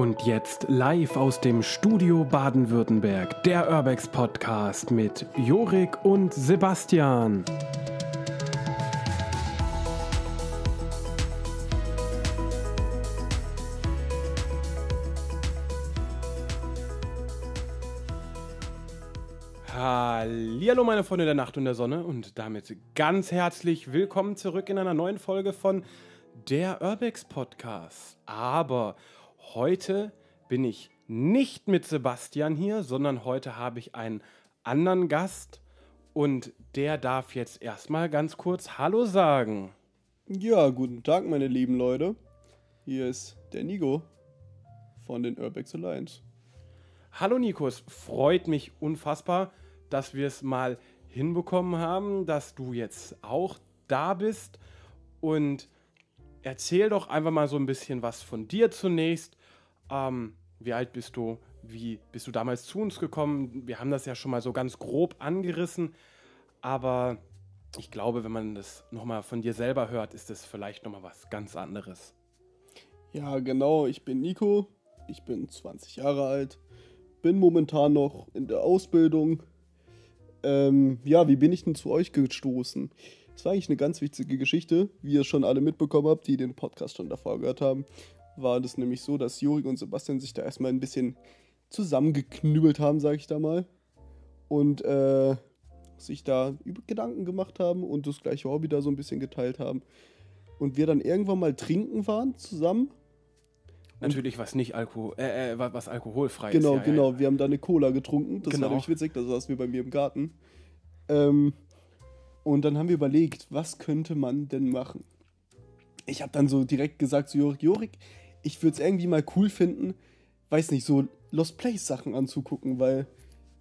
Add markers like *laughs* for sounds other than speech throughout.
Und jetzt live aus dem Studio Baden-Württemberg, der Urbex Podcast mit Jorik und Sebastian. Hallo meine Freunde der Nacht und der Sonne und damit ganz herzlich willkommen zurück in einer neuen Folge von der Urbex Podcast. Aber heute bin ich nicht mit Sebastian hier, sondern heute habe ich einen anderen Gast und der darf jetzt erstmal ganz kurz Hallo sagen. Ja, guten Tag, meine lieben Leute. Hier ist der Nico von den Urbex Alliance. Hallo Nico, es freut mich unfassbar, dass wir es mal hinbekommen haben, dass du jetzt auch da bist und erzähl doch einfach mal so ein bisschen was von dir zunächst. Ähm, wie alt bist du? Wie bist du damals zu uns gekommen? Wir haben das ja schon mal so ganz grob angerissen, aber ich glaube, wenn man das nochmal von dir selber hört, ist das vielleicht nochmal was ganz anderes. Ja, genau. Ich bin Nico. Ich bin 20 Jahre alt. Bin momentan noch in der Ausbildung. Ähm, ja, wie bin ich denn zu euch gestoßen? Das war eigentlich eine ganz witzige Geschichte. Wie ihr schon alle mitbekommen habt, die den Podcast schon davor gehört haben, war das nämlich so, dass Jurik und Sebastian sich da erstmal ein bisschen zusammengeknüppelt haben, sag ich da mal. Und äh, sich da über Gedanken gemacht haben und das gleiche Hobby da so ein bisschen geteilt haben. Und wir dann irgendwann mal trinken waren zusammen. Natürlich was nicht Alkohol, äh, äh, was alkoholfrei genau, ist. Genau, genau. Ja. Wir haben da eine Cola getrunken. Das Genau. war nämlich witzig, da saßen wir bei mir im Garten. Ähm, und dann haben wir überlegt, was könnte man denn machen? Ich habe dann so direkt gesagt zu Jorik, Jorik, ich würde es irgendwie mal cool finden, weiß nicht, so Lost Place Sachen anzugucken, weil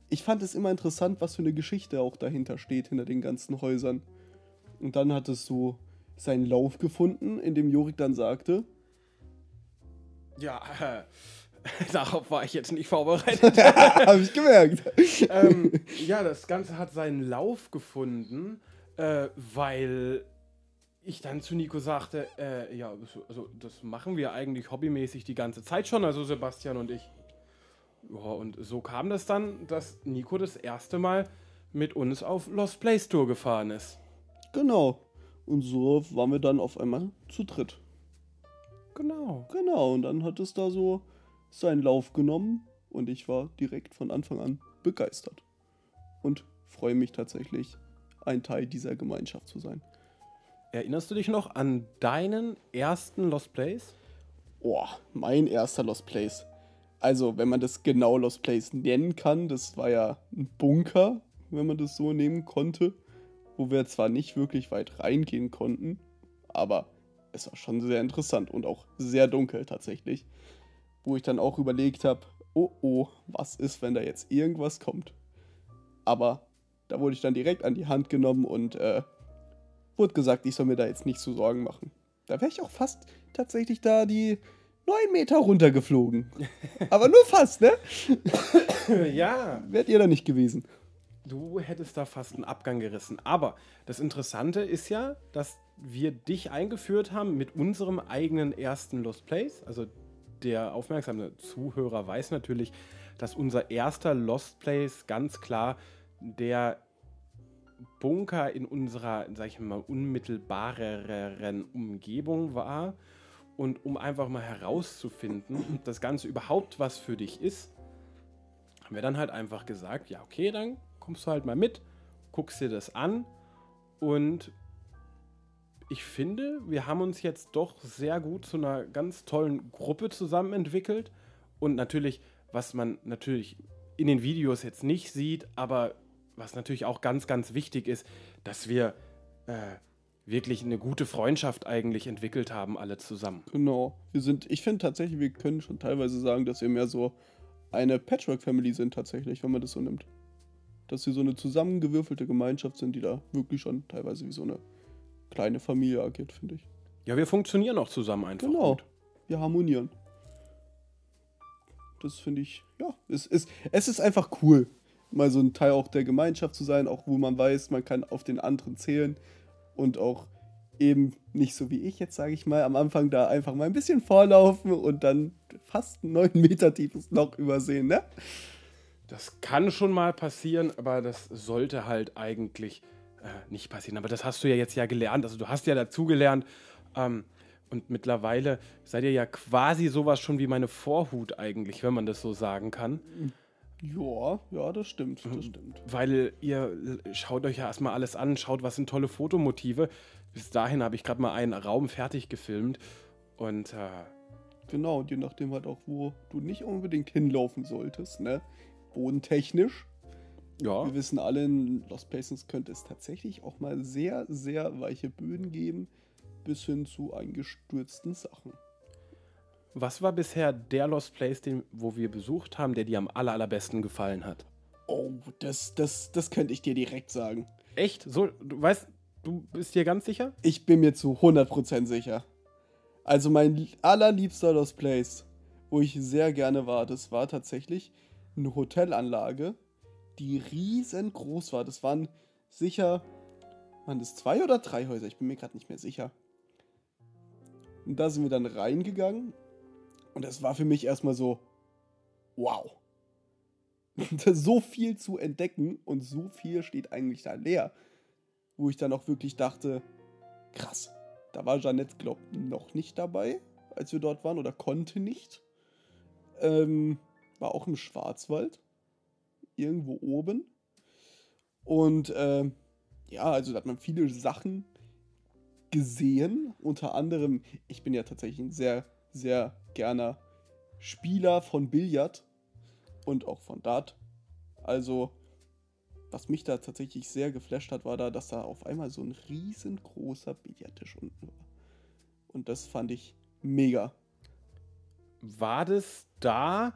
ich fand es immer interessant, was für eine Geschichte auch dahinter steht, hinter den ganzen Häusern. Und dann hat es so seinen Lauf gefunden, in dem Jorik dann sagte, Ja, äh, *laughs* darauf war ich jetzt nicht vorbereitet. *laughs* habe ich gemerkt. ähm, ja, das Ganze hat seinen Lauf gefunden, äh, weil ich dann zu Nico sagte, äh, ja, das- also das machen wir eigentlich hobbymäßig die ganze Zeit schon, also Sebastian und ich. Ja, und so kam das dann, dass Nico das erste Mal mit uns auf Lost Place Tour gefahren ist. Genau. Und so waren wir dann auf einmal zu dritt. Genau. Genau, und dann hat es da so seinen Lauf genommen und ich war direkt von Anfang an begeistert. Und freue mich tatsächlich, ein Teil dieser Gemeinschaft zu sein. Erinnerst du dich noch an deinen ersten Lost Place? Oh, mein erster Lost Place. Also, wenn man das genau Lost Place nennen kann, das war ja ein Bunker, wenn man das so nehmen konnte, wo wir zwar nicht wirklich weit reingehen konnten, aber es war schon sehr interessant und auch sehr dunkel tatsächlich, wo ich dann auch überlegt habe, oh oh, was ist, wenn da jetzt irgendwas kommt? Aber da wurde ich dann direkt an die Hand genommen und äh, wurde gesagt, ich soll mir da jetzt nicht so Sorgen machen. Da wäre ich auch fast tatsächlich da die 9 Meter runtergeflogen. *laughs* Aber nur fast, ne? ja. Wärt ihr da nicht gewesen. Du hättest da fast einen Abgang gerissen. Aber das Interessante ist ja, dass wir dich eingeführt haben mit unserem eigenen ersten Lost Place. Also der aufmerksame Zuhörer weiß natürlich, dass unser erster Lost Place ganz klar der Bunker in unserer, sag ich mal, unmittelbareren Umgebung war. Und um einfach mal herauszufinden, ob das Ganze überhaupt was für dich ist, haben wir dann halt einfach gesagt, ja, okay, dann kommst du halt mal mit, guckst dir das an und ich finde, wir haben uns jetzt doch sehr gut zu einer ganz tollen Gruppe zusammen entwickelt und natürlich, was man natürlich in den Videos jetzt nicht sieht, aber was natürlich auch ganz, ganz wichtig ist, dass wir äh, wirklich eine gute Freundschaft eigentlich entwickelt haben, alle zusammen. Genau. Wir sind, ich finde tatsächlich, wir können schon teilweise sagen, dass wir mehr so eine Patchwork-Family sind, tatsächlich, wenn man das so nimmt. Dass wir so eine zusammengewürfelte Gemeinschaft sind, die da wirklich schon teilweise wie so eine kleine Familie agiert, finde ich. Ja, wir funktionieren auch zusammen einfach. Genau. gut. Wir harmonieren. Das finde ich, ja, es ist, es ist einfach cool, mal so ein Teil auch der Gemeinschaft zu sein, auch wo man weiß, man kann auf den anderen zählen und auch eben nicht so wie ich jetzt, sage ich mal, am Anfang da einfach mal ein bisschen vorlaufen und dann fast ein 9 *laughs* Meter tiefes Loch übersehen, ne? Das kann schon mal passieren, aber das sollte halt eigentlich äh, nicht passieren. Aber das hast du ja jetzt ja gelernt. Also du hast ja dazugelernt. Ähm, und mittlerweile seid ihr ja quasi sowas schon wie meine Vorhut eigentlich, wenn man das so sagen kann. Ja, ja, das stimmt, das stimmt. Weil ihr schaut euch ja erstmal alles an, schaut, was sind tolle Fotomotive. Bis dahin habe ich gerade mal einen Raum fertig gefilmt. Und äh, Genau, und je nachdem halt auch, wo du nicht unbedingt hinlaufen solltest, ne? Bodentechnisch. ja, Wir wissen alle, in Lost Places könnte es tatsächlich auch mal sehr, sehr weiche Böden geben, bis hin zu eingestürzten Sachen. Was war bisher der Lost Place, den, wo wir besucht haben, der dir am aller, allerbesten gefallen hat? Oh, das, das, das könnte ich dir direkt sagen. Echt? So, du weißt, du bist dir ganz sicher? Ich bin mir zu 100% sicher. Also mein allerliebster Lost Place, wo ich sehr gerne war, das war tatsächlich eine Hotelanlage, die riesengroß war. Das waren sicher, waren das zwei oder drei Häuser? Ich bin mir gerade nicht mehr sicher. Und da sind wir dann reingegangen und das war für mich erstmal so, wow. *laughs* so viel zu entdecken und so viel steht eigentlich da leer, wo ich dann auch wirklich dachte, krass. Da war Jeannette, glaub noch nicht dabei, als wir dort waren, oder konnte nicht. Ähm, war auch im Schwarzwald. Irgendwo oben. Und ähm, ja, also da hat man viele Sachen gesehen. Unter anderem, ich bin ja tatsächlich ein sehr, sehr gerner Spieler von Billard und auch von Dart. Also, was mich da tatsächlich sehr geflasht hat, war da, dass da auf einmal so ein riesengroßer Billardtisch unten war. Und das fand ich mega. War das da,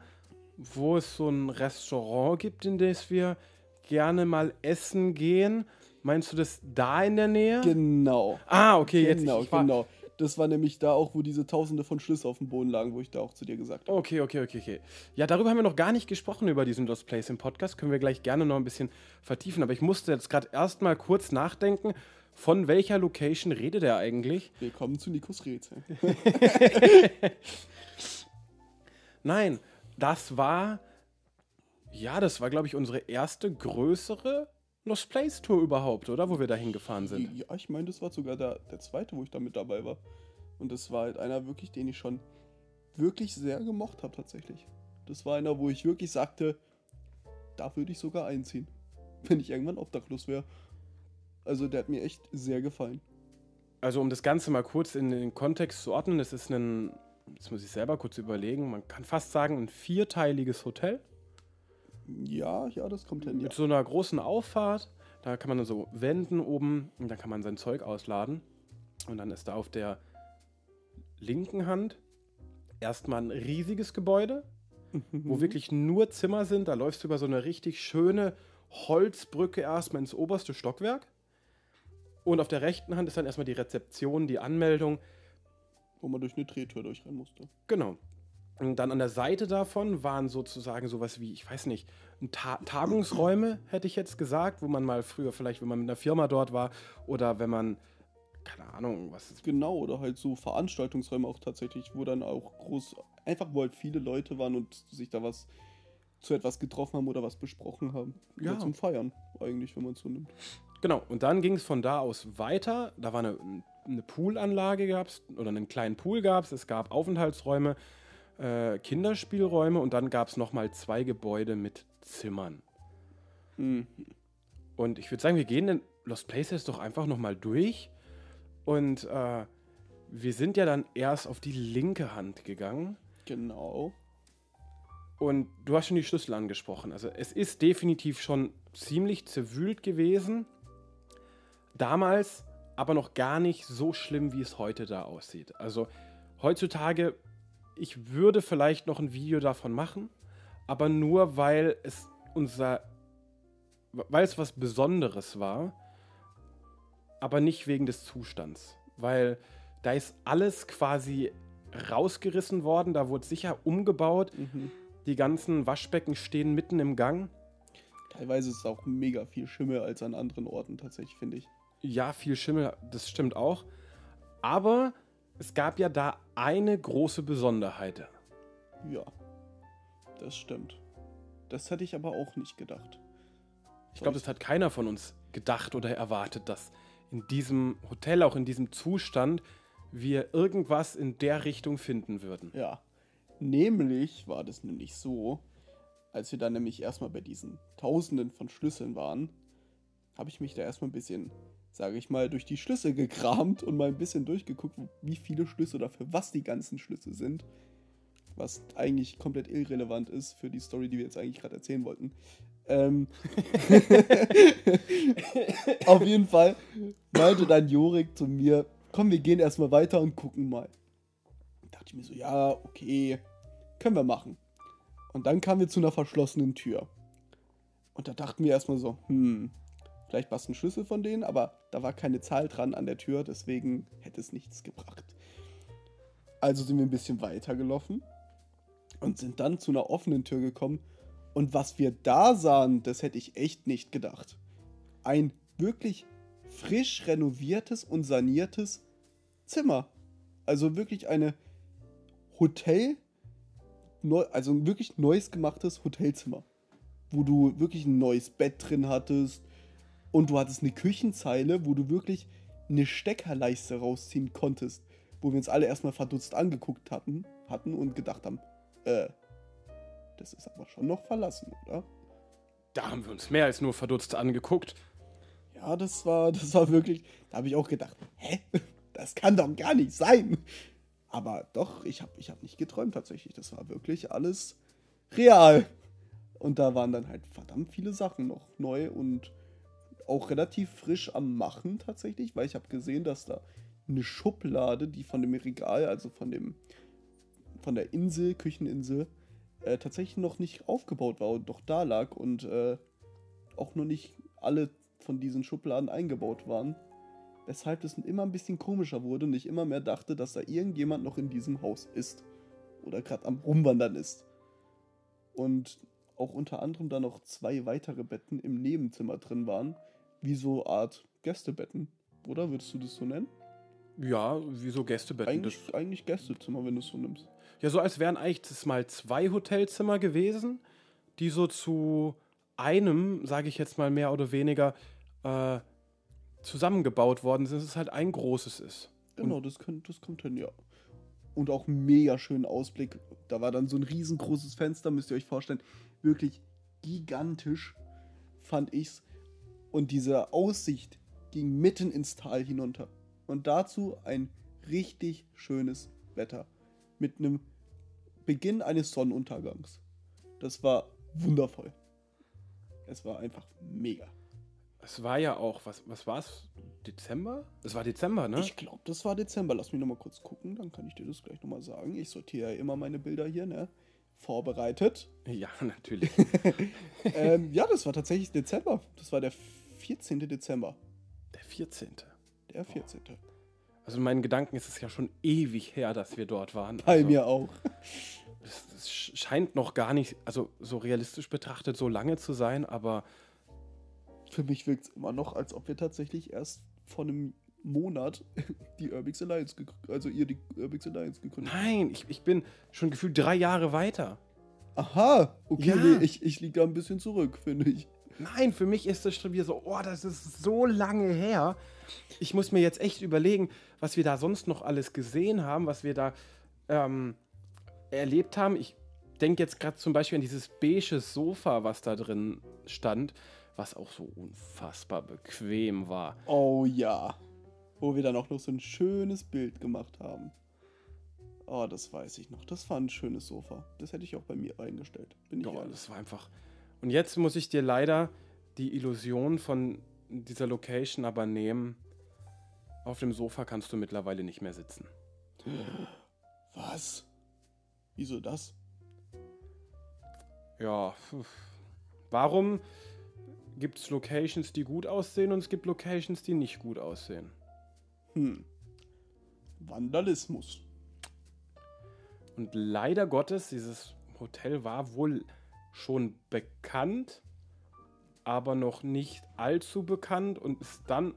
wo es so ein Restaurant gibt, in das wir gerne mal essen gehen? Meinst du das da in der Nähe? Genau. ah, okay, genau, jetzt. Ich war, genau. Das war nämlich da auch, wo diese Tausende von Schlüsse auf dem Boden lagen, wo ich da auch zu dir gesagt habe. Okay, okay, okay, okay. Ja, darüber haben wir noch gar nicht gesprochen, über diesen Lost Place im Podcast. Können wir gleich gerne noch ein bisschen vertiefen. Aber ich musste jetzt gerade erstmal kurz nachdenken, von welcher Location redet er eigentlich? Willkommen zu Nikos Rätsel. *laughs* Nein, das war, ja, das war, glaube ich, unsere erste größere Lost Place Tour überhaupt, oder? Wo wir da hingefahren sind. Ja, ich meine, das war sogar der, der zweite, wo ich da mit dabei war. Und das war halt einer wirklich, den ich schon wirklich sehr gemocht habe tatsächlich. Das war einer, wo ich wirklich sagte, da würde ich sogar einziehen, *laughs* wenn ich irgendwann obdachlos wäre. Also der hat mir echt sehr gefallen. Also, um das Ganze mal kurz in den Kontext zu ordnen, es ist ein, jetzt muss ich selber kurz überlegen, man kann fast sagen, ein vierteiliges Hotel. Ja, ja, das kommt hin. Ja. Mit so einer großen Auffahrt. Da kann man dann so wenden oben und dann kann man sein Zeug ausladen. Und dann ist da auf der linken Hand erstmal ein riesiges Gebäude, wo wirklich nur Zimmer sind. Da läufst du über so eine richtig schöne Holzbrücke erstmal ins oberste Stockwerk. Und auf der rechten Hand ist dann erstmal die Rezeption, die Anmeldung. Wo man durch eine Drehtür durchrennen musste. Genau. Und dann an der Seite davon waren sozusagen sowas wie, ich weiß nicht, Ta Tagungsräume, hätte ich jetzt gesagt, wo man mal früher vielleicht, wenn man mit einer Firma dort war oder wenn man, keine Ahnung, was ist. Genau, oder halt so Veranstaltungsräume auch tatsächlich, wo dann auch groß, einfach wo halt viele Leute waren und sich da was zu etwas getroffen haben oder was besprochen haben. Ja. Oder zum Feiern, eigentlich, wenn man es so nimmt. Genau, und dann ging es von da aus weiter. Da war eine, eine Poolanlage gab's oder einen kleinen Pool gab es. Es gab Aufenthaltsräume, äh, Kinderspielräume und dann gab es nochmal zwei Gebäude mit Zimmern. Mhm. Und ich würde sagen, wir gehen den Lost Places doch einfach nochmal durch. Und äh, wir sind ja dann erst auf die linke Hand gegangen. Genau. Und du hast schon die Schlüssel angesprochen. Also es ist definitiv schon ziemlich zerwühlt gewesen. Damals aber noch gar nicht so schlimm, wie es heute da aussieht. Also heutzutage, ich würde vielleicht noch ein Video davon machen, aber nur weil es unser, weil es was Besonderes war, aber nicht wegen des Zustands. Weil da ist alles quasi rausgerissen worden, da wurde sicher umgebaut. Mhm. Die ganzen Waschbecken stehen mitten im Gang. Teilweise ist es auch mega viel Schimmel als an anderen Orten tatsächlich, finde ich. Ja, viel Schimmel, das stimmt auch. Aber es gab ja da eine große Besonderheit. Ja, das stimmt. Das hätte ich aber auch nicht gedacht. Ich glaube, das hat keiner von uns gedacht oder erwartet, dass in diesem Hotel, auch in diesem Zustand, wir irgendwas in der Richtung finden würden. Ja. Nämlich war das nämlich so, als wir dann nämlich erstmal bei diesen Tausenden von Schlüsseln waren, habe ich mich da erstmal ein bisschen, sage ich mal, durch die Schlüssel gekramt und mal ein bisschen durchgeguckt, wie viele Schlüssel oder für was die ganzen Schlüssel sind. Was eigentlich komplett irrelevant ist für die Story, die wir jetzt eigentlich gerade erzählen wollten. Ähm *laughs* Auf jeden Fall meinte dann Jorik zu mir, komm, wir gehen erstmal weiter und gucken mal. Da dachte ich mir so, ja, okay, können wir machen. Und dann kamen wir zu einer verschlossenen Tür. Und da dachten wir erstmal so, hm, vielleicht war es ein Schlüssel von denen, aber da war keine Zahl dran an der Tür, deswegen hätte es nichts gebracht. Also sind wir ein bisschen weitergelaufen und sind dann zu einer offenen Tür gekommen. Und was wir da sahen, das hätte ich echt nicht gedacht. Ein wirklich frisch renoviertes und saniertes Zimmer. Also wirklich eine Hotel, also ein wirklich neues gemachtes Hotelzimmer. Wo du wirklich ein neues Bett drin hattest und du hattest eine Küchenzeile, wo du wirklich eine Steckerleiste rausziehen konntest. Wo wir uns alle erstmal verdutzt angeguckt hatten, hatten und gedacht haben, äh, das ist aber schon noch verlassen, oder? Da haben wir uns mehr als nur verdutzt angeguckt. Ja, das war, das war wirklich, da habe ich auch gedacht, hä? Das kann doch gar nicht sein. Aber doch, ich habe ich hab nicht geträumt tatsächlich. Das war wirklich alles real. Und da waren dann halt verdammt viele Sachen noch neu und auch relativ frisch am Machen tatsächlich, weil ich habe gesehen, dass da eine Schublade, die von dem Regal, also von dem von der Insel, Kücheninsel, äh, tatsächlich noch nicht aufgebaut war und doch da lag und äh, auch noch nicht alle von diesen Schubladen eingebaut waren. Weshalb es immer ein bisschen komischer wurde und ich immer mehr dachte, dass da irgendjemand noch in diesem Haus ist. Oder gerade am Rumwandern ist. Und auch unter anderem da noch zwei weitere Betten im Nebenzimmer drin waren, wie so Art Gästebetten. Oder würdest du das so nennen? Ja, wie so Gästebetten. Eigentlich, eigentlich Gästezimmer, wenn du es so nimmst. Ja, so als wären eigentlich das mal zwei Hotelzimmer gewesen, die so zu einem, sage ich jetzt mal mehr oder weniger, äh, zusammengebaut worden sind, dass es halt ein großes ist. Genau, das, könnt, das kommt hin, ja. Und auch mega schönen Ausblick. Da war dann so ein riesengroßes Fenster, müsst ihr euch vorstellen. Wirklich gigantisch, fand ich's. Und diese Aussicht ging mitten ins Tal hinunter. Und dazu ein richtig schönes Wetter. Mit einem Beginn eines Sonnenuntergangs. Das war wundervoll. Es war einfach mega. Es war ja auch, was, was war es? Dezember? Es war Dezember, ne? Ich glaube, das war Dezember. Lass mich nochmal kurz gucken, dann kann ich dir das gleich nochmal sagen. Ich sortiere ja immer meine Bilder hier, ne? Vorbereitet. Ja, *laughs* natürlich. *laughs* ähm, ja, das war tatsächlich Dezember. Das war der 14. Dezember. Der 14. Der 14. Oh. Also in meinen Gedanken ist es ja schon ewig her, dass wir dort waren. Bei also, mir auch. Es, es scheint noch gar nicht, also so realistisch betrachtet, so lange zu sein, aber für mich wirkt es immer noch, als ob wir tatsächlich erst vor einem Monat *laughs* die Urbix Alliance also ihr die Urbix Alliance gegründet Nein, ich, ich bin schon gefühlt drei Jahre weiter. Aha, okay, ja. nee, ich, ich liege da ein bisschen zurück, finde ich. Nein, für mich ist das schon wieder so, oh, das ist so lange her. Ich muss mir jetzt echt überlegen, was wir da sonst noch alles gesehen haben, was wir da ähm, erlebt haben. Ich denke jetzt gerade zum Beispiel an dieses beige Sofa, was da drin stand was auch so unfassbar bequem war. Oh ja. Wo wir dann auch noch so ein schönes Bild gemacht haben. Oh, das weiß ich noch. Das war ein schönes Sofa. Das hätte ich auch bei mir eingestellt. Bin ich oh, ehrlich. das war einfach. Und jetzt muss ich dir leider die Illusion von dieser Location aber nehmen. Auf dem Sofa kannst du mittlerweile nicht mehr sitzen. Was? Wieso das? Ja. Warum gibt es Locations, die gut aussehen und es gibt Locations, die nicht gut aussehen. Hm. Vandalismus. Und leider Gottes, dieses Hotel war wohl schon bekannt, aber noch nicht allzu bekannt und ist dann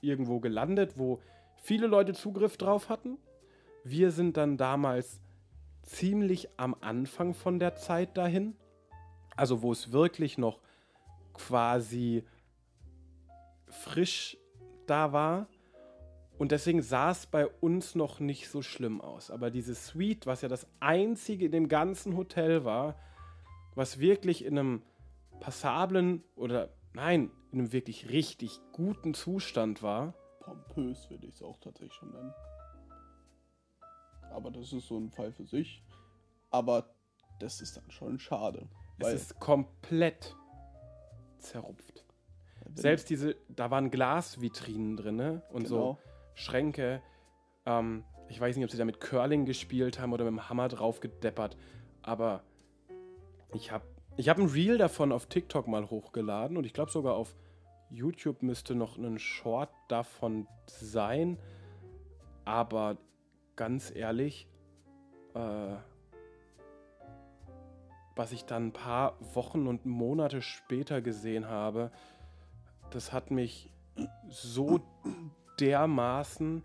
irgendwo gelandet, wo viele Leute Zugriff drauf hatten. Wir sind dann damals ziemlich am Anfang von der Zeit dahin. Also wo es wirklich noch quasi frisch da war. Und deswegen sah es bei uns noch nicht so schlimm aus. Aber diese Suite, was ja das einzige in dem ganzen Hotel war, was wirklich in einem passablen oder nein, in einem wirklich richtig guten Zustand war. Pompös würde ich es auch tatsächlich schon nennen. Aber das ist so ein Fall für sich. Aber das ist dann schon schade. Es ist komplett zerrupft. Selbst diese, da waren Glasvitrinen drin und genau. so Schränke. Ähm, ich weiß nicht, ob sie da mit Curling gespielt haben oder mit dem Hammer drauf gedeppert, aber ich habe ich hab ein Reel davon auf TikTok mal hochgeladen und ich glaube sogar auf YouTube müsste noch ein Short davon sein. Aber ganz ehrlich, äh, was ich dann ein paar Wochen und Monate später gesehen habe, das hat mich so dermaßen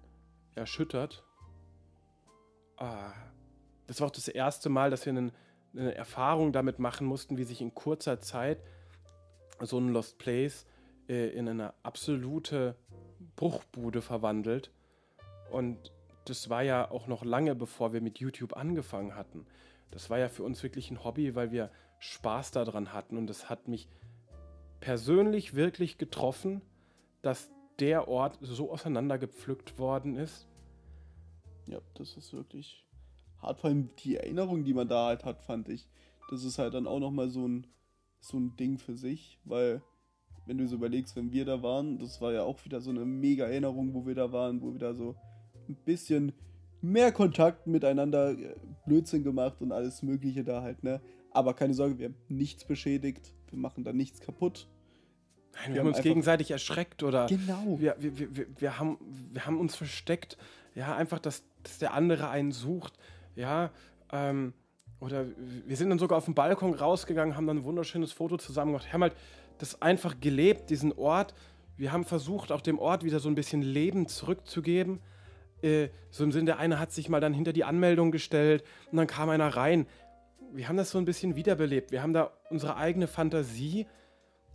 erschüttert. Ah, das war auch das erste Mal, dass wir einen, eine Erfahrung damit machen mussten, wie sich in kurzer Zeit so ein Lost Place äh, in eine absolute Bruchbude verwandelt. Und das war ja auch noch lange bevor wir mit YouTube angefangen hatten. Das war ja für uns wirklich ein Hobby, weil wir Spaß daran hatten und das hat mich persönlich wirklich getroffen, dass der Ort so auseinandergepflückt worden ist. Ja, das ist wirklich hart. Vor allem die Erinnerung, die man da halt hat, fand ich. Das ist halt dann auch nochmal so ein, so ein Ding für sich, weil wenn du so überlegst, wenn wir da waren, das war ja auch wieder so eine mega Erinnerung, wo wir da waren, wo wir da so ein bisschen mehr Kontakt miteinander, äh, Blödsinn gemacht und alles Mögliche da halt, ne? Aber keine Sorge, wir haben nichts beschädigt, wir machen da nichts kaputt. Nein, wir, wir haben uns gegenseitig erschreckt oder genau. wir, wir, wir, wir, haben, wir haben uns versteckt. Ja, einfach, dass, dass der andere einen sucht. Ja, ähm, oder wir sind dann sogar auf den Balkon rausgegangen, haben dann ein wunderschönes Foto zusammen gemacht. Wir haben halt das einfach gelebt, diesen Ort. Wir haben versucht, auch dem Ort wieder so ein bisschen Leben zurückzugeben. Äh, so im Sinne, der eine hat sich mal dann hinter die Anmeldung gestellt und dann kam einer rein. Wir haben das so ein bisschen wiederbelebt. Wir haben da unsere eigene Fantasie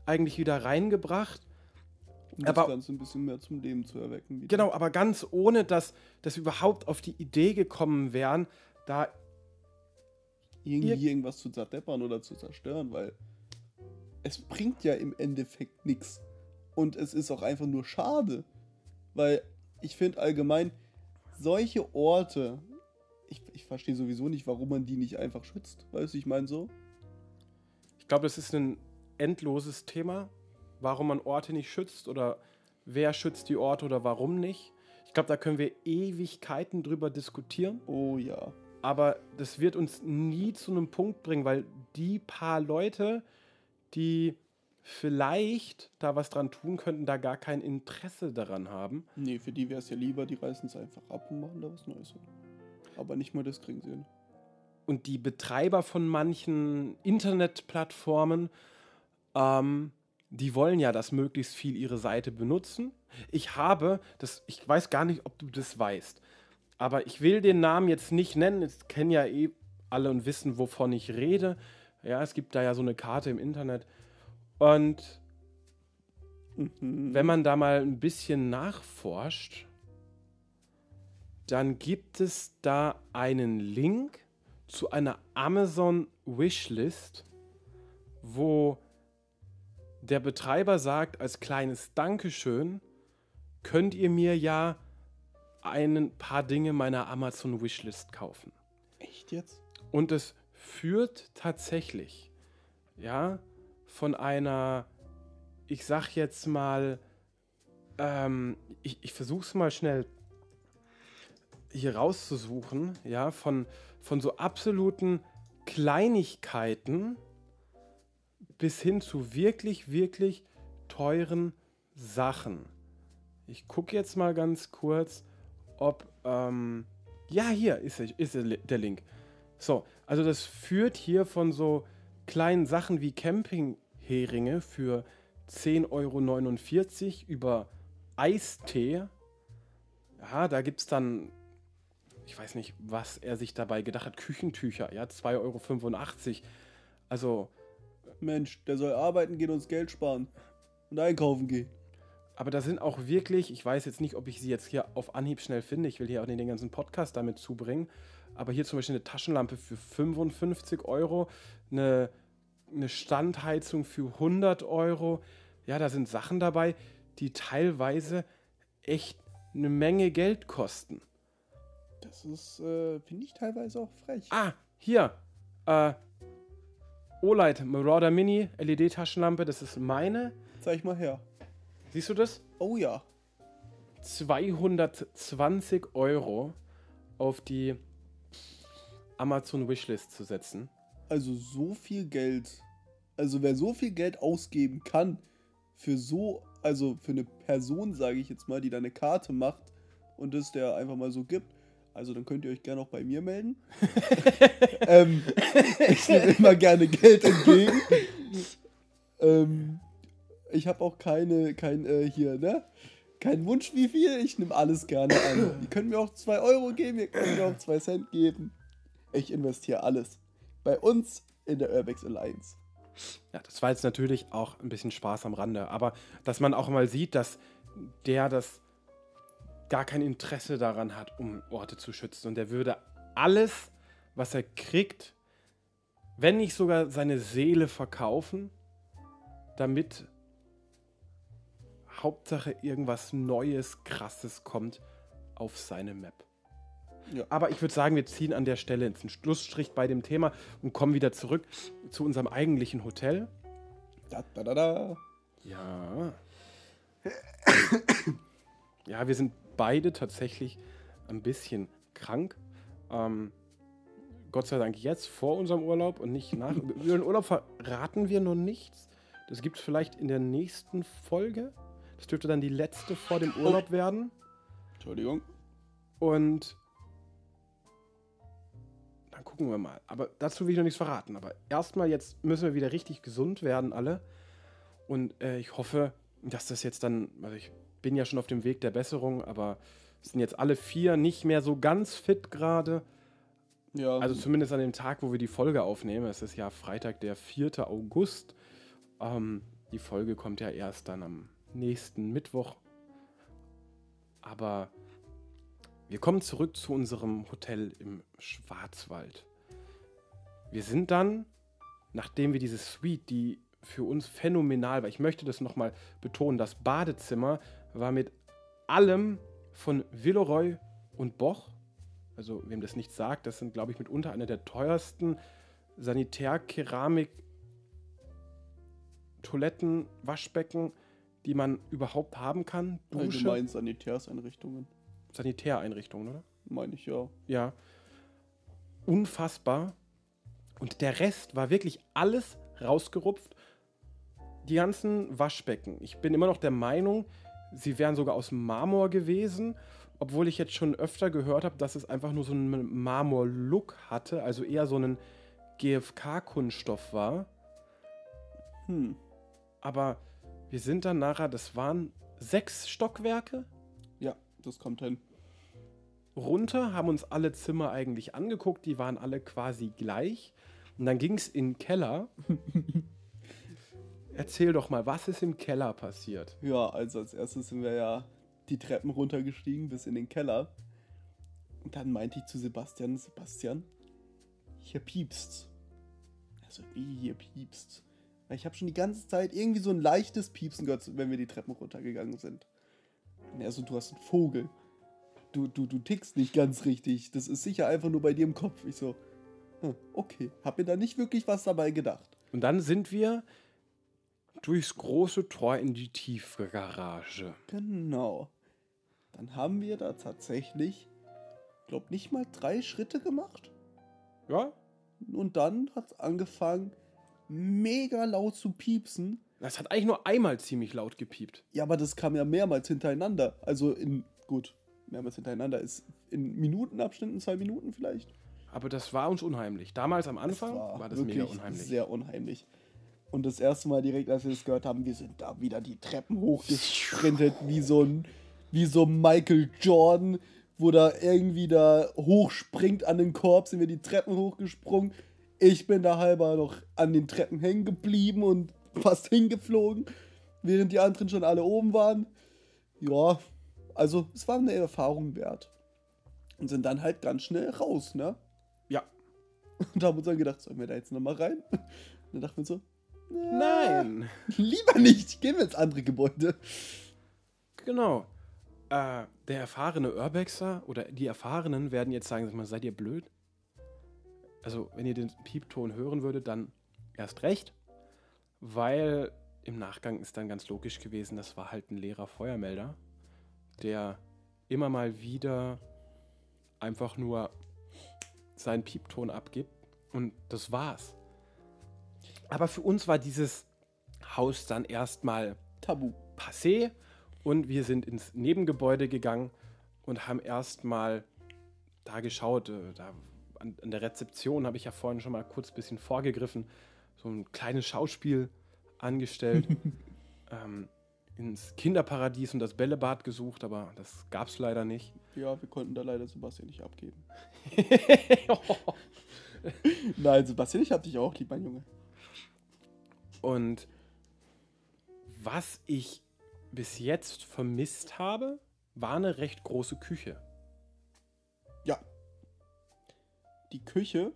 eigentlich wieder reingebracht. Um das aber, Ganze ein bisschen mehr zum Leben zu erwecken. Wieder. Genau, aber ganz ohne, dass, dass wir überhaupt auf die Idee gekommen wären, da irgendwie irgendwas zu zerdeppern oder zu zerstören, weil es bringt ja im Endeffekt nichts. Und es ist auch einfach nur schade. Weil ich finde allgemein, solche Orte, ich, ich verstehe sowieso nicht, warum man die nicht einfach schützt. Weißt du, ich meine so? Ich glaube, das ist ein endloses Thema, warum man Orte nicht schützt oder wer schützt die Orte oder warum nicht. Ich glaube, da können wir Ewigkeiten drüber diskutieren. Oh ja. Aber das wird uns nie zu einem Punkt bringen, weil die paar Leute, die vielleicht da was dran tun könnten, da gar kein Interesse daran haben. Nee, für die wäre es ja lieber, die reißen es einfach ab und machen da was Neues. Aber nicht mal das kriegen sie hin. Und die Betreiber von manchen Internetplattformen ähm, die wollen ja, dass möglichst viel ihre Seite benutzen. Ich habe, das, ich weiß gar nicht, ob du das weißt, aber ich will den Namen jetzt nicht nennen. Jetzt kennen ja eh alle und wissen, wovon ich rede. Ja, es gibt da ja so eine Karte im Internet. Und mhm. wenn man da mal ein bisschen nachforscht, dann gibt es da einen Link zu einer Amazon Wishlist, wo der Betreiber sagt als kleines Dankeschön, könnt ihr mir ja ein paar Dinge meiner Amazon Wishlist kaufen. Echt jetzt? Und es führt tatsächlich, ja, von einer, ich sag jetzt mal, ähm, ich, ich versuch's mal schnell hier rauszusuchen, ja, von, von so absoluten Kleinigkeiten, bis hin zu wirklich, wirklich teuren Sachen. Ich gucke jetzt mal ganz kurz, ob... Ähm, ja, hier ist, ist der Link. So, also das führt hier von so kleinen Sachen wie Campingheringe für 10,49 Euro über Eistee. Ja, da gibt es dann ich weiß nicht, was er sich dabei gedacht hat. Küchentücher, ja, 2,85 Euro. Also, Mensch, der soll arbeiten gehen und uns Geld sparen. Und einkaufen gehen. Aber da sind auch wirklich, ich weiß jetzt nicht, ob ich sie jetzt hier auf Anhieb schnell finde. Ich will hier auch nicht den ganzen Podcast damit zubringen. Aber hier zum Beispiel eine Taschenlampe für 55 Euro, eine, eine Standheizung für 100 Euro. Ja, da sind Sachen dabei, die teilweise echt eine Menge Geld kosten. Das ist, äh, finde ich teilweise auch frech. Ah, hier. Äh, Olight Marauder Mini LED-Taschenlampe, das ist meine. Zeig mal her. Siehst du das? Oh ja. 220 Euro auf die Amazon Wishlist zu setzen. Also so viel Geld. Also wer so viel Geld ausgeben kann für so, also für eine Person, sage ich jetzt mal, die da eine Karte macht und das der einfach mal so gibt. Also dann könnt ihr euch gerne auch bei mir melden. *laughs* ähm, ich nehme immer gerne Geld entgegen. ähm, ich habe auch keine, kein äh, hier, ne? Kein Wunsch wie viel, ich nehme alles gerne an. *coughs* ihr könnt mir auch 2 Euro geben, ihr könnt mir auch 2 Cent geben. Ich investiere alles. Bei uns in der Urbex Alliance. Ja, das war jetzt natürlich auch ein bisschen Spaß am Rande, aber dass man auch mal sieht, dass der das gar kein Interesse daran hat, um Orte zu schützen und der würde alles, was er kriegt, wenn nicht sogar seine Seele verkaufen, damit Hauptsache irgendwas Neues, Krasses kommt auf seine Map. Ja. Aber ich würde sagen, wir ziehen an der Stelle jetzt einen Schlussstrich bei dem Thema und kommen wieder zurück zu unserem eigentlichen Hotel. Da, da, da, da. Ja. Ja, wir sind beide tatsächlich ein bisschen krank. Ähm, Gott sei Dank jetzt vor unserem Urlaub und nicht nach. *laughs* Über den Urlaub verraten wir noch nichts. Das gibt es vielleicht in der nächsten Folge. Das dürfte dann die letzte vor dem Urlaub werden. Entschuldigung. Und dann gucken wir mal. Aber dazu will ich noch nichts verraten. Aber erstmal jetzt müssen wir wieder richtig gesund werden, alle. Und äh, ich hoffe, dass das jetzt dann, also ich bin ja schon auf dem Weg der Besserung, aber es sind jetzt alle vier nicht mehr so ganz fit gerade. Ja, Also zumindest an dem Tag, wo wir die Folge aufnehmen. Es ist ja Freitag, der 4. August. Ähm, die Folge kommt ja erst dann am nächsten Mittwoch. Aber wir kommen zurück zu unserem Hotel im Schwarzwald. Wir sind dann, nachdem wir diese Suite, die für uns phänomenal war, ich möchte das nochmal betonen, das Badezimmer war mit allem von Villeroy und Boch also wem das nicht sagt, das sind, glaube ich, mitunter eine der teuersten Sanitärkeramik Toiletten, Waschbecken, die man überhaupt haben kann. Dusche, allgemein Sanitärseinrichtungen. Sanitäreinrichtungen, oder? Meine ich ja. Ja. Unfassbar. Und der Rest war wirklich alles rausgerupft. Die ganzen Waschbecken. Ich bin immer noch der Meinung, sie wären sogar aus Marmor gewesen, obwohl ich jetzt schon öfter gehört habe, dass es einfach nur so einen Marmor-Look hatte, also eher so einen GFK-Kunststoff war. Hm. Aber wir sind dann nachher, das waren sechs Stockwerke Ja, das kommt hin. runter, haben uns alle Zimmer eigentlich angeguckt, die waren alle quasi gleich. Und dann ging es in den Keller. *laughs* Erzähl doch mal, was ist im Keller passiert? Ja, also als erstes sind wir ja die Treppen runtergestiegen bis in den Keller. Und dann meinte ich zu Sebastian, Sebastian, hier piepst. Also wie hier piepst. Ich habe schon die ganze Zeit irgendwie so ein leichtes Piepsen gehört, wenn wir die Treppen runtergegangen sind. Und er so, du hast einen Vogel. Du, du, du tickst nicht ganz richtig. Das ist sicher einfach nur bei dir im Kopf. Ich so, hm, okay. Hab mir da nicht wirklich was dabei gedacht. Und dann sind wir durchs große Tor in die Tiefgarage. Genau. Dann haben wir da tatsächlich, glaub nicht mal drei Schritte gemacht. Ja, Und dann hat es angefangen, mega laut zu piepsen. das hat eigentlich nur einmal ziemlich laut gepiept. Ja, aber das kam ja mehrmals hintereinander. Also in, gut, mehrmals hintereinander ist in Minutenabständen, zwei Minuten vielleicht. Aber das war uns unheimlich. Damals am Anfang Es war, das mega unheimlich. Sehr unheimlich. Und das erste Mal direkt, als wir das gehört haben, wir sind da wieder die Treppen hochgesprintet, wie so ein, wie so Michael Jordan, wo da irgendwie da hochspringt an den Korb, sind wir die Treppen hochgesprungen. Ich bin da halber noch an den Treppen hängen geblieben und *laughs* fast hingeflogen, während die anderen schon alle oben waren. Ja, also es war eine Erfahrung wert. Und sind dann halt ganz schnell raus, ne? Ja. *laughs* Und haben uns dann gedacht, sollen wir da jetzt nochmal rein? Und *laughs* dann dachten wir so, Nein. lieber nicht, gehen wir ins andere Gebäude. Genau. Äh, der erfahrene Urbexer oder die Erfahrenen werden jetzt sagen, sag mal, seid ihr blöd? Also, wenn ihr den Piepton hören würdet, dann erst recht, weil im Nachgang ist dann ganz logisch gewesen, das war halt ein leerer Feuermelder, der immer mal wieder einfach nur seinen Piepton abgibt und das war's. Aber für uns war dieses Haus dann erstmal Tabu. passé und wir sind ins Nebengebäude gegangen und haben erstmal da geschaut. äh, Da an, an der Rezeption habe ich ja vorhin schon mal kurz ein bisschen vorgegriffen, so ein kleines Schauspiel angestellt. *laughs* ähm, ins Kinderparadies und das Bällebad gesucht, aber das gab es leider nicht. Ja, wir konnten da leider Sebastian nicht abgeben. *laughs* Nein, Sebastian, ich hab dich auch lieb, mein Junge. Und was ich bis jetzt vermisst habe, war eine recht große Küche. Die Küche.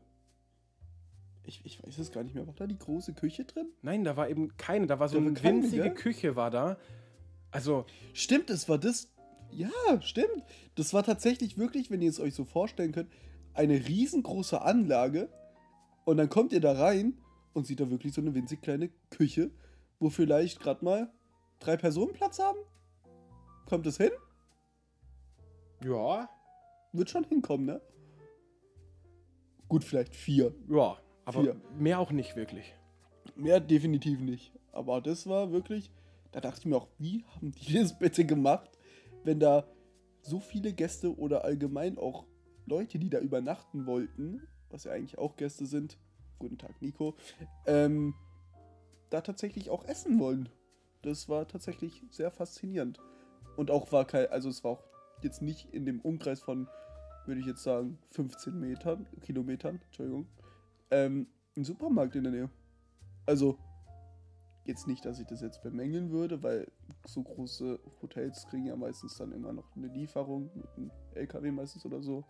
Ich, ich weiß es gar nicht mehr. War da die große Küche drin? Nein, da war eben keine, da war so Da eine keine, winzige gell? Küche war da. Also, Stimmt, es war das. Ja, stimmt. Das war tatsächlich wirklich, wenn ihr es euch so vorstellen könnt, eine riesengroße Anlage. Und dann kommt ihr da rein und sieht da wirklich so eine winzig kleine Küche, wo vielleicht gerade mal drei Personen Platz haben. Kommt es hin? ja, Wird schon hinkommen, ne? Gut, vielleicht vier. ja, aber Vier. mehr auch nicht wirklich. Mehr definitiv nicht. Aber das war wirklich, da dachte ich mir auch, wie haben die *laughs* das bitte gemacht, wenn da so viele Gäste oder allgemein auch Leute, die da übernachten wollten, was ja eigentlich auch Gäste sind, guten Tag Nico, ähm, da tatsächlich auch essen wollen. Das war tatsächlich sehr faszinierend. Und auch war kein, also es war auch jetzt nicht in dem Umkreis von, würde ich jetzt sagen, 15 Metern, Kilometern, Entschuldigung, ähm, ein Supermarkt in der Nähe. Also, jetzt nicht, dass ich das jetzt bemängeln würde, weil so große Hotels kriegen ja meistens dann immer noch eine Lieferung mit einem LKW meistens oder so.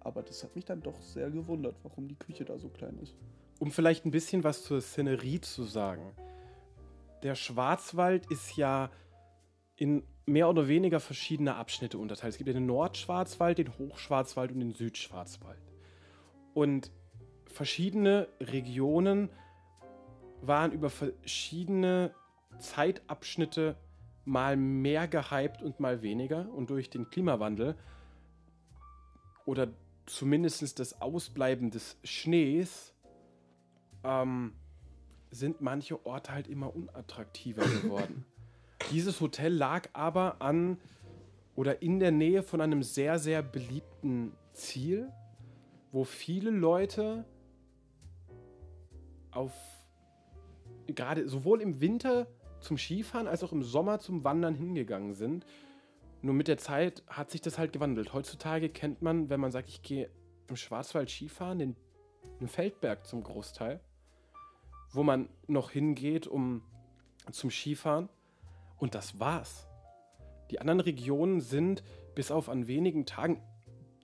Aber das hat mich dann doch sehr gewundert, warum die Küche da so klein ist. Um vielleicht ein bisschen was zur Szenerie zu sagen. Der Schwarzwald ist ja in mehr oder weniger verschiedene Abschnitte unterteilt. Es gibt den Nordschwarzwald, den Hochschwarzwald und den Südschwarzwald. Und verschiedene Regionen waren über verschiedene Zeitabschnitte mal mehr gehypt und mal weniger. Und durch den Klimawandel oder zumindest das Ausbleiben des Schnees ähm, sind manche Orte halt immer unattraktiver geworden. *laughs* Dieses Hotel lag aber an oder in der Nähe von einem sehr, sehr beliebten Ziel, wo viele Leute auf gerade sowohl im Winter zum Skifahren als auch im Sommer zum Wandern hingegangen sind. Nur mit der Zeit hat sich das halt gewandelt. Heutzutage kennt man, wenn man sagt, ich gehe im Schwarzwald Skifahren, den, den Feldberg zum Großteil, wo man noch hingeht, um zum Skifahren. Und das war's. Die anderen Regionen sind bis auf an wenigen Tagen,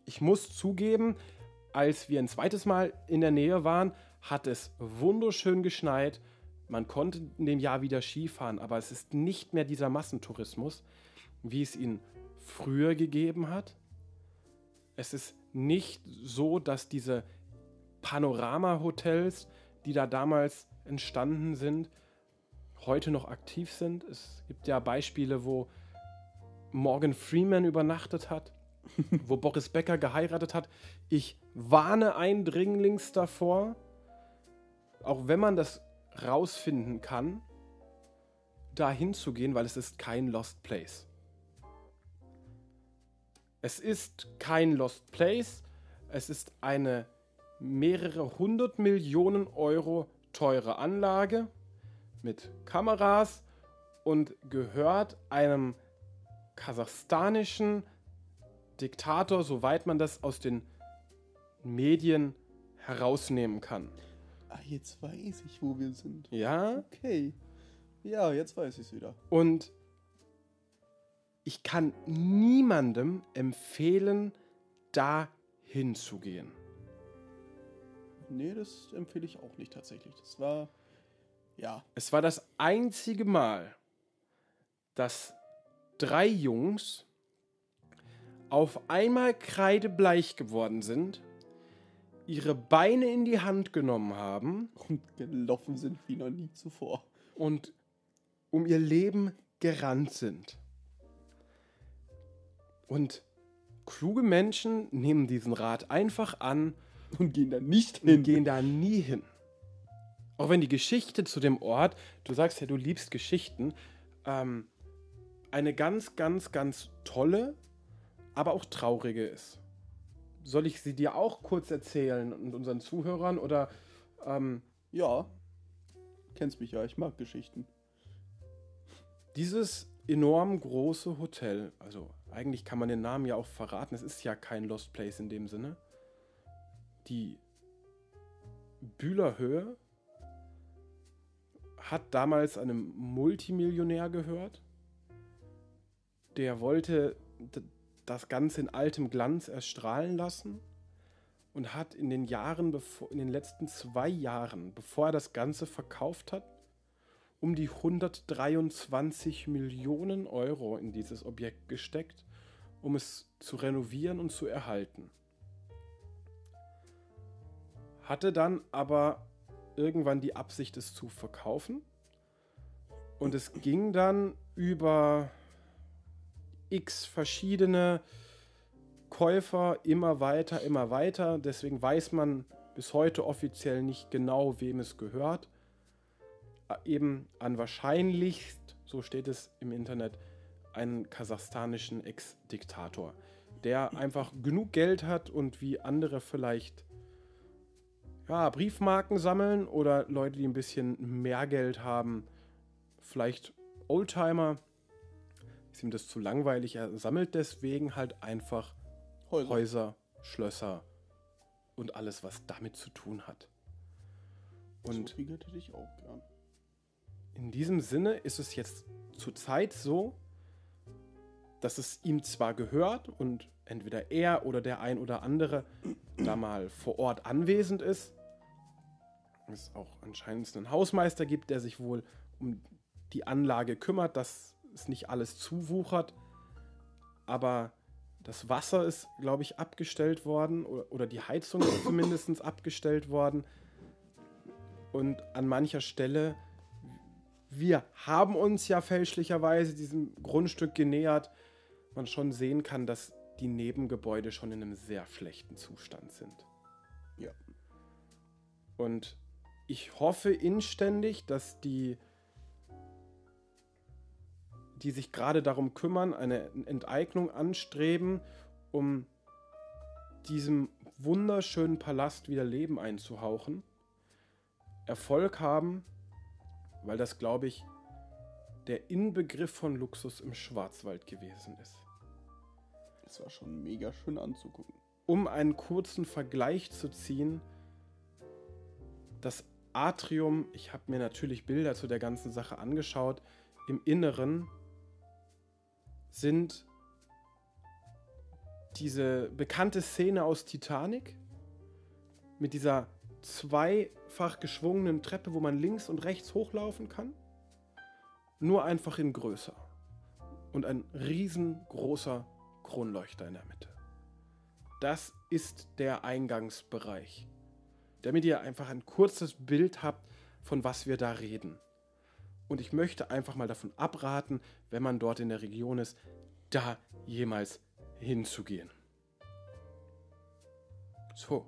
ich muss zugeben, als wir ein zweites Mal in der Nähe waren, hat es wunderschön geschneit. Man konnte in dem Jahr wieder Skifahren, aber es ist nicht mehr dieser Massentourismus, wie es ihn früher gegeben hat. Es ist nicht so, dass diese Panorama-Hotels, die da damals entstanden sind, heute noch aktiv sind. Es gibt ja Beispiele, wo Morgan Freeman übernachtet hat, *laughs* wo Boris Becker geheiratet hat. Ich warne eindringlichst davor, auch wenn man das rausfinden kann, da hinzugehen, weil es ist kein Lost Place. Es ist kein Lost Place, es ist eine mehrere hundert Millionen Euro teure Anlage mit Kameras und gehört einem kasachstanischen Diktator, soweit man das aus den Medien herausnehmen kann. Ah, jetzt weiß ich, wo wir sind. Ja? Okay. Ja, jetzt weiß ich es wieder. Und ich kann niemandem empfehlen, da hinzugehen. Nee, das empfehle ich auch nicht tatsächlich. Das war. Ja. Es war das einzige Mal, dass drei Jungs auf einmal kreidebleich geworden sind, ihre Beine in die Hand genommen haben Und gelaufen sind wie noch nie zuvor. und um ihr Leben gerannt sind. Und kluge Menschen nehmen diesen Rat einfach an Und gehen da nicht und hin. gehen da nie hin. Auch wenn die Geschichte zu dem Ort, du sagst ja, du liebst Geschichten, ähm, eine ganz, ganz, ganz tolle, aber auch traurige ist. Soll ich sie dir auch kurz erzählen und unseren Zuhörern oder ähm, Ja. Kennst mich ja, ich mag Geschichten. dieses enorm große Hotel, also eigentlich kann man den Namen ja auch verraten, es ist ja kein Lost Place in dem Sinne. Die Bühlerhöhe hat damals einem Multimillionär gehört. Der wollte das Ganze in altem Glanz erstrahlen lassen und hat in den Jahren, bevor, in den letzten zwei Jahren, bevor er das Ganze verkauft hat, um die 123 Millionen Euro in dieses Objekt gesteckt, um es zu renovieren und zu erhalten. Hatte dann aber irgendwann die Absicht, es zu verkaufen. Und es ging dann über x verschiedene Käufer immer weiter, immer weiter. Deswegen weiß man bis heute offiziell nicht genau, wem es gehört. Eben an wahrscheinlichst, so steht es im Internet, einen kasachstanischen Ex-Diktator, der einfach genug Geld hat und wie andere vielleicht ja, Briefmarken sammeln oder Leute, die ein bisschen mehr Geld haben, vielleicht Oldtimer, ist ihm das zu langweilig, er sammelt deswegen halt einfach Häuser. Häuser, Schlösser und alles, was damit zu tun hat. Und so viel Geld hätte ich auch gern. in diesem Sinne ist es jetzt zurzeit so, dass es ihm zwar gehört und entweder er oder der ein oder andere da mal vor Ort anwesend ist. Es auch anscheinend einen Hausmeister gibt, der sich wohl um die Anlage kümmert, dass es nicht alles zuwuchert. Aber das Wasser ist, glaube ich, abgestellt worden oder, oder die Heizung ist *coughs* zumindest abgestellt worden. Und an mancher Stelle wir haben uns ja fälschlicherweise diesem Grundstück genähert, man schon sehen kann, dass die Nebengebäude schon in einem sehr schlechten Zustand sind. Ja. Und ich hoffe inständig, dass die, die sich gerade darum kümmern, eine Enteignung anstreben, um diesem wunderschönen Palast wieder Leben einzuhauchen, Erfolg haben, weil das, glaube ich, der Inbegriff von Luxus im Schwarzwald gewesen ist. Es war schon mega schön anzugucken. Um einen kurzen Vergleich zu ziehen, das Atrium, ich habe mir natürlich Bilder zu der ganzen Sache angeschaut, im Inneren sind diese bekannte Szene aus Titanic mit dieser zweifach geschwungenen Treppe, wo man links und rechts hochlaufen kann, nur einfach in größer. Und ein riesengroßer Kronleuchter in der Mitte. Das ist der Eingangsbereich, damit ihr einfach ein kurzes Bild habt, von was wir da reden. Und ich möchte einfach mal davon abraten, wenn man dort in der Region ist, da jemals hinzugehen. So,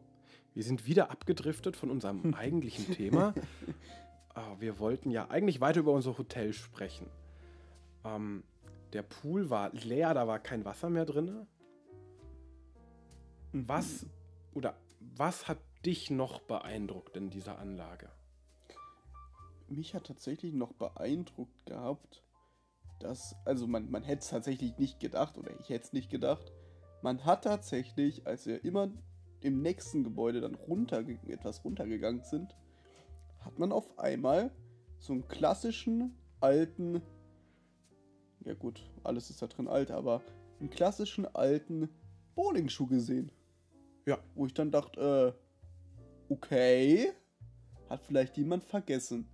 wir sind wieder abgedriftet von unserem *laughs* eigentlichen Thema. Ah, wir wollten ja eigentlich weiter über unser Hotel sprechen. Ähm, der Pool war leer, da war kein Wasser mehr drin. Was oder was hat dich noch beeindruckt in dieser Anlage? Mich hat tatsächlich noch beeindruckt gehabt, dass, also man, man hätte es tatsächlich nicht gedacht, oder ich hätte es nicht gedacht, man hat tatsächlich, als wir immer im nächsten Gebäude dann runter, etwas runtergegangen sind, hat man auf einmal so einen klassischen alten, ja gut, alles ist da drin alt, aber einen klassischen alten Bowlingschuh gesehen. Ja. Wo ich dann dachte, äh, okay, hat vielleicht jemand vergessen.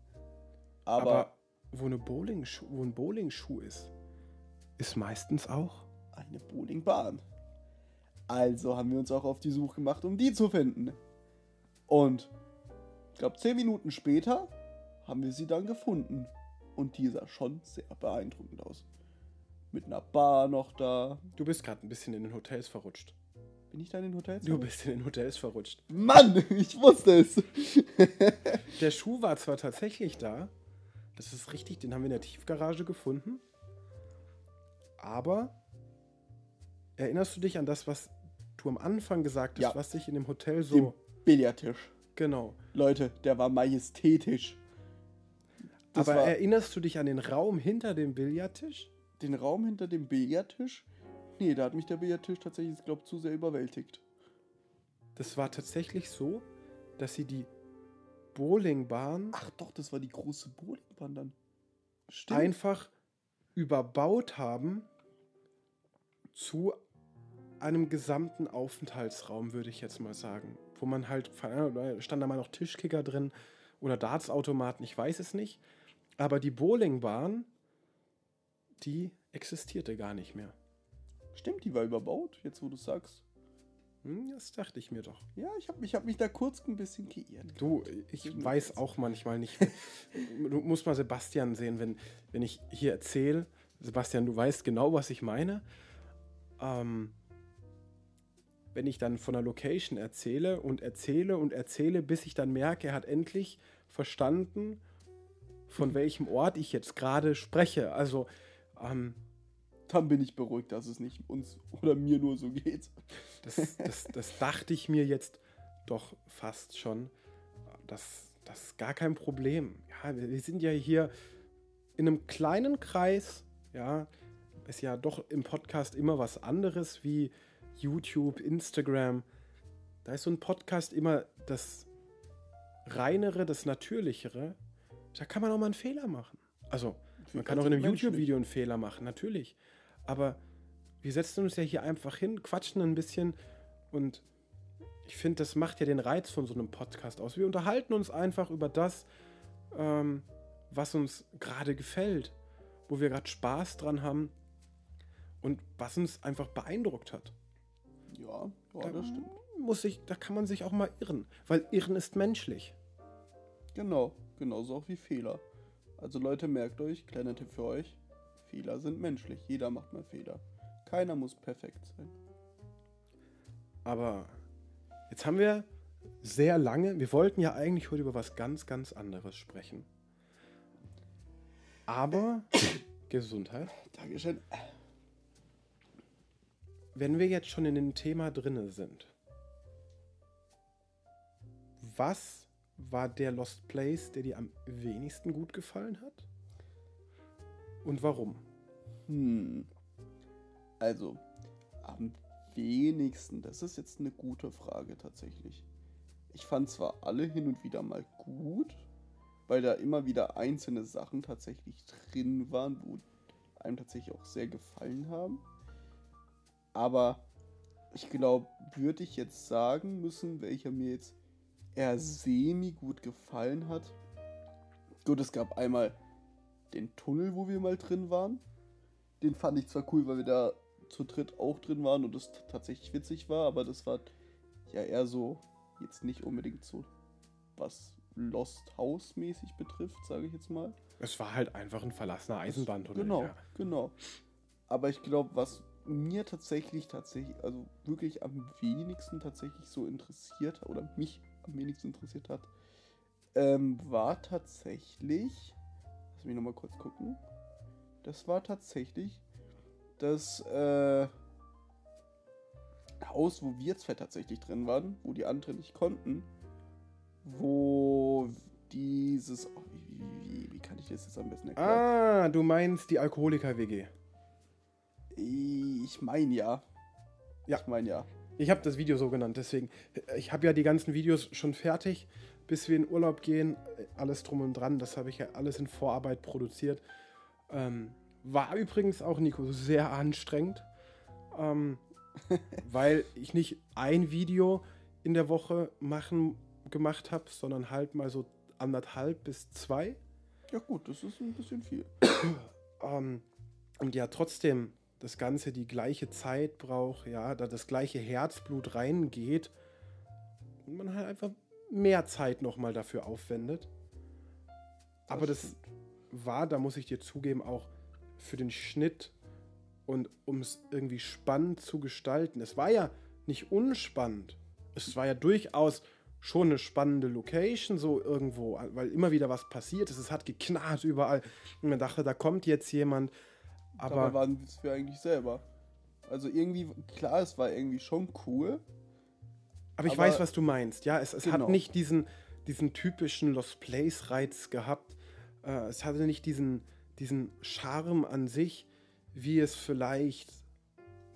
Aber, Aber wo, eine Bowlingschuh, wo ein Bowlingschuh ist, ist meistens auch. eine Bowlingbahn. Also haben wir uns auch auf die Suche gemacht, um die zu finden. Und ich glaube, zehn Minuten später haben wir sie dann gefunden. Und die sah schon sehr beeindruckend aus. Mit einer Bar noch da. Du bist gerade ein bisschen in den Hotels verrutscht. Bin ich da in den Hotels? Du bist in den Hotels verrutscht. Mann, *laughs* ich wusste es. *laughs* Der Schuh war zwar tatsächlich da, das ist richtig, den haben wir in der Tiefgarage gefunden. Aber erinnerst du dich an das, was du am Anfang gesagt hast, Ja. was sich in dem Hotel Dem so. Billardtisch. Genau. Leute, der war majestätisch. Das Aber war erinnerst du dich an den Raum hinter dem Billardtisch? den Raum hinter dem Billardtisch. Nee, da hat mich der Billardtisch tatsächlich, glaube zu sehr überwältigt. Das war tatsächlich so, dass sie die Bowlingbahn Ach doch, das war die große Bowlingbahn dann. Stimmt. einfach überbaut haben zu einem gesamten Aufenthaltsraum, würde ich jetzt mal sagen. Wo man halt, da stand da mal noch Tischkicker drin oder Dartsautomaten, ich weiß es nicht. Aber die Bowlingbahn, die existierte gar nicht mehr. Stimmt, die war überbaut, jetzt wo du sagst. Hm, das dachte ich mir doch. Ja, ich habe mich, hab mich da kurz ein bisschen geirrt. Du, ich weiß auch manchmal nicht. *laughs* du musst mal Sebastian sehen, wenn, wenn ich hier erzähle. Sebastian, du weißt genau, was ich meine. Ähm, wenn ich dann von der Location erzähle und erzähle und erzähle, bis ich dann merke, er hat endlich verstanden, von *laughs* welchem Ort ich jetzt gerade spreche. Also, ähm, Dann bin ich beruhigt, dass es nicht uns oder mir nur so geht. Das, das, das dachte ich mir jetzt doch fast schon. Das, das ist gar kein Problem. Ja, wir wir sind ja hier in einem kleinen Kreis. Ja, ist ja doch im Podcast immer was anderes wie YouTube, Instagram. Da ist so ein Podcast immer das reinere, das natürlichere. Da kann man auch mal einen Fehler machen. Also, man kann auch in einem. YouTube-Video einen Fehler machen, natürlich. Aber wir setzen uns ja hier einfach hin, quatschen ein bisschen und ich finde, das macht ja den Reiz von so einem Podcast aus. Wir unterhalten uns einfach über das, ähm, was uns gerade gefällt, wo wir gerade Spaß dran haben und was uns einfach beeindruckt hat. Ja, ja Da das stimmt. Muss ich, da kann man sich auch mal irren, weil Irren ist menschlich. Genau, genauso auch wie Fehler. Also Leute, merkt euch, kleiner Tipp für euch, Fehler sind menschlich. Jeder macht mal Fehler. Keiner muss perfekt sein. Aber jetzt haben wir sehr lange, wir wollten ja eigentlich heute über was ganz, ganz anderes sprechen. Aber *coughs* Gesundheit. Dankeschön. Wenn wir jetzt schon in dem Thema drinne sind, was war der Lost Place, der dir am wenigsten gut gefallen hat? Und warum? Hm. Also, am wenigsten, das ist jetzt eine gute Frage tatsächlich. Ich fand zwar alle hin und wieder mal gut, weil da immer wieder einzelne Sachen tatsächlich drin waren, wo einem tatsächlich auch sehr gefallen haben. Aber ich glaube, würde ich jetzt sagen müssen, welcher mir jetzt eher semi gut gefallen hat. Gut, es gab einmal den Tunnel, wo wir mal drin waren. Den fand ich zwar cool, weil wir da zu dritt auch drin waren und es tatsächlich witzig war, aber das war ja eher so jetzt nicht unbedingt so was Lost House mäßig betrifft, sage ich jetzt mal. Es war halt einfach ein verlassener Eisenbahntunnel. Genau, Ja. genau. Aber ich glaube, was mir tatsächlich, tatsächlich, also wirklich am wenigsten tatsächlich so interessiert oder mich am wenigsten interessiert hat, ähm, war tatsächlich, lass mich nochmal kurz gucken, das war tatsächlich das äh, Haus, wo wir zwei tatsächlich drin waren, wo die anderen nicht konnten, wo dieses, oh, wie, wie, wie, wie kann ich das jetzt am besten erklären? Ah, du meinst die Alkoholiker-WG. Ich meine ja. Ja. Ich meine ja. Ich habe das Video so genannt, deswegen. Ich habe ja die ganzen Videos schon fertig, bis wir in Urlaub gehen. Alles drum und dran. Das habe ich ja alles in Vorarbeit produziert. Ähm, war übrigens auch, Nico, sehr anstrengend. Ähm, *laughs* weil ich nicht ein Video in der Woche machen, gemacht habe, sondern halt mal so anderthalb bis zwei. Ja gut, das ist ein bisschen viel. *coughs* Ähm, und ja, trotzdem das Ganze die gleiche Zeit braucht, ja, da das gleiche Herzblut reingeht und man halt einfach mehr Zeit nochmal dafür aufwendet. Aber das war, da muss ich dir zugeben, auch für den Schnitt und um es irgendwie spannend zu gestalten. Es war ja nicht unspannend. Es war ja durchaus schon eine spannende Location, so irgendwo, weil immer wieder was passiert ist. Es hat geknarrt überall. Und man dachte, da kommt jetzt jemand. Dabei Aber waren es wir eigentlich selber. Also irgendwie, klar, es war irgendwie schon cool. Aber ich Aber- weiß, was du meinst. Ja, es, es Genau. hat nicht diesen, diesen typischen Lost Place-Reiz gehabt. Äh, es hatte nicht diesen, diesen Charme an sich, wie es vielleicht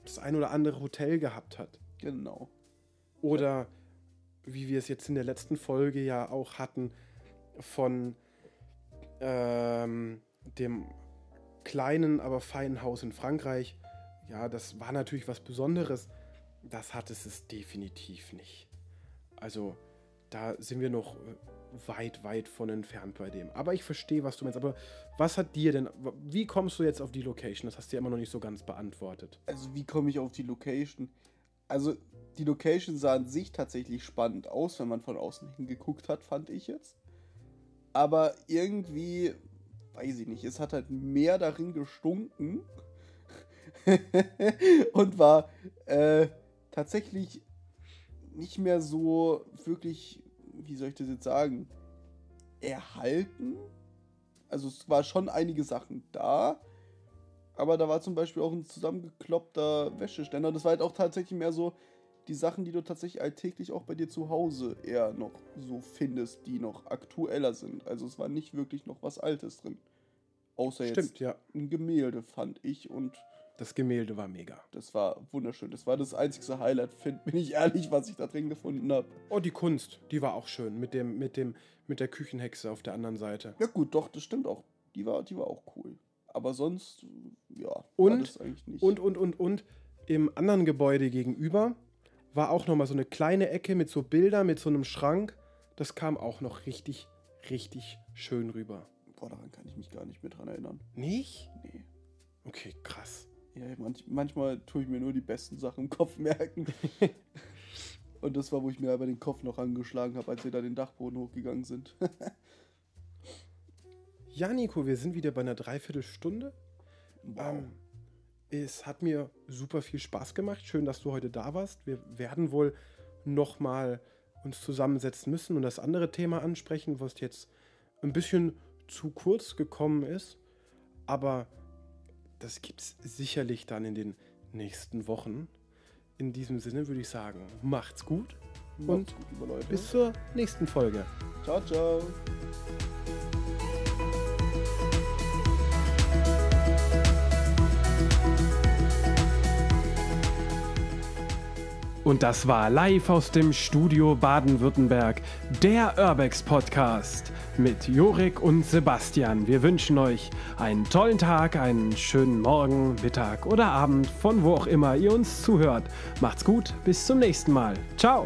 das ein oder andere Hotel gehabt hat. Genau. Oder wie wir es jetzt in der letzten Folge ja auch hatten von ähm, dem kleinen, aber feinen Haus in Frankreich. Ja, das war natürlich was Besonderes. Das hat es es definitiv nicht. Also da sind wir noch äh, weit, weit von entfernt bei dem. Aber ich verstehe, was du meinst. Aber was hat dir denn, wie kommst du jetzt auf die Location? Das hast du ja immer noch nicht so ganz beantwortet. Also wie komme ich auf die Location? Also die Location sah an sich tatsächlich spannend aus, wenn man von außen hingeguckt hat, fand ich jetzt. Aber irgendwie, weiß ich nicht, es hat halt mehr darin gestunken *laughs* und war äh, tatsächlich nicht mehr so wirklich, wie soll ich das jetzt sagen, erhalten. Also es war schon einige Sachen da, aber da war zum Beispiel auch ein zusammengekloppter Wäscheständer. Das war halt auch tatsächlich mehr so die Sachen, die du tatsächlich alltäglich auch bei dir zu Hause eher noch so findest, die noch aktueller sind. Also es war nicht wirklich noch was Altes drin. Außer Stimmt, jetzt ja. ein Gemälde, fand ich. Und Das Gemälde war mega. das war wunderschön. Das war das einzigste Highlight, find, bin ich ehrlich, was ich da drin gefunden habe. Oh, die Kunst, die war auch schön. Mit dem, mit dem, mit der Küchenhexe auf der anderen Seite. Ja gut, doch, das stimmt auch. Die war, die war auch cool. Aber sonst, ja, Und- alles eigentlich nicht. Und, und, und, und im anderen Gebäude gegenüber war auch nochmal so eine kleine Ecke mit so Bildern, mit so einem Schrank. Das kam auch noch richtig, richtig schön rüber. Boah, daran kann ich mich gar nicht mehr dran erinnern. Nicht? Nee. Okay, krass. Ja, manch, manchmal tue ich mir nur die besten Sachen im Kopf merken. *laughs* Und das war, wo ich mir aber den Kopf noch angeschlagen habe, als wir da den Dachboden hochgegangen sind. *laughs* Ja, Nico, wir sind wieder bei einer Dreiviertelstunde. Wow. Ähm, es hat mir super viel Spaß gemacht. Schön, dass du heute da warst. Wir werden wohl nochmal uns zusammensetzen müssen und das andere Thema ansprechen, was jetzt ein bisschen zu kurz gekommen ist. Aber das gibt es sicherlich dann in den nächsten Wochen. In diesem Sinne würde ich sagen, macht's gut Macht's gut, liebe Leute. bis zur nächsten Folge. Ciao, ciao. Und das war live aus dem Studio Baden-Württemberg, der Urbex Podcast mit Jorik und Sebastian. Wir wünschen euch einen tollen Tag, einen schönen Morgen, Mittag oder Abend, von wo auch immer ihr uns zuhört. Macht's gut, bis zum nächsten Mal. Ciao.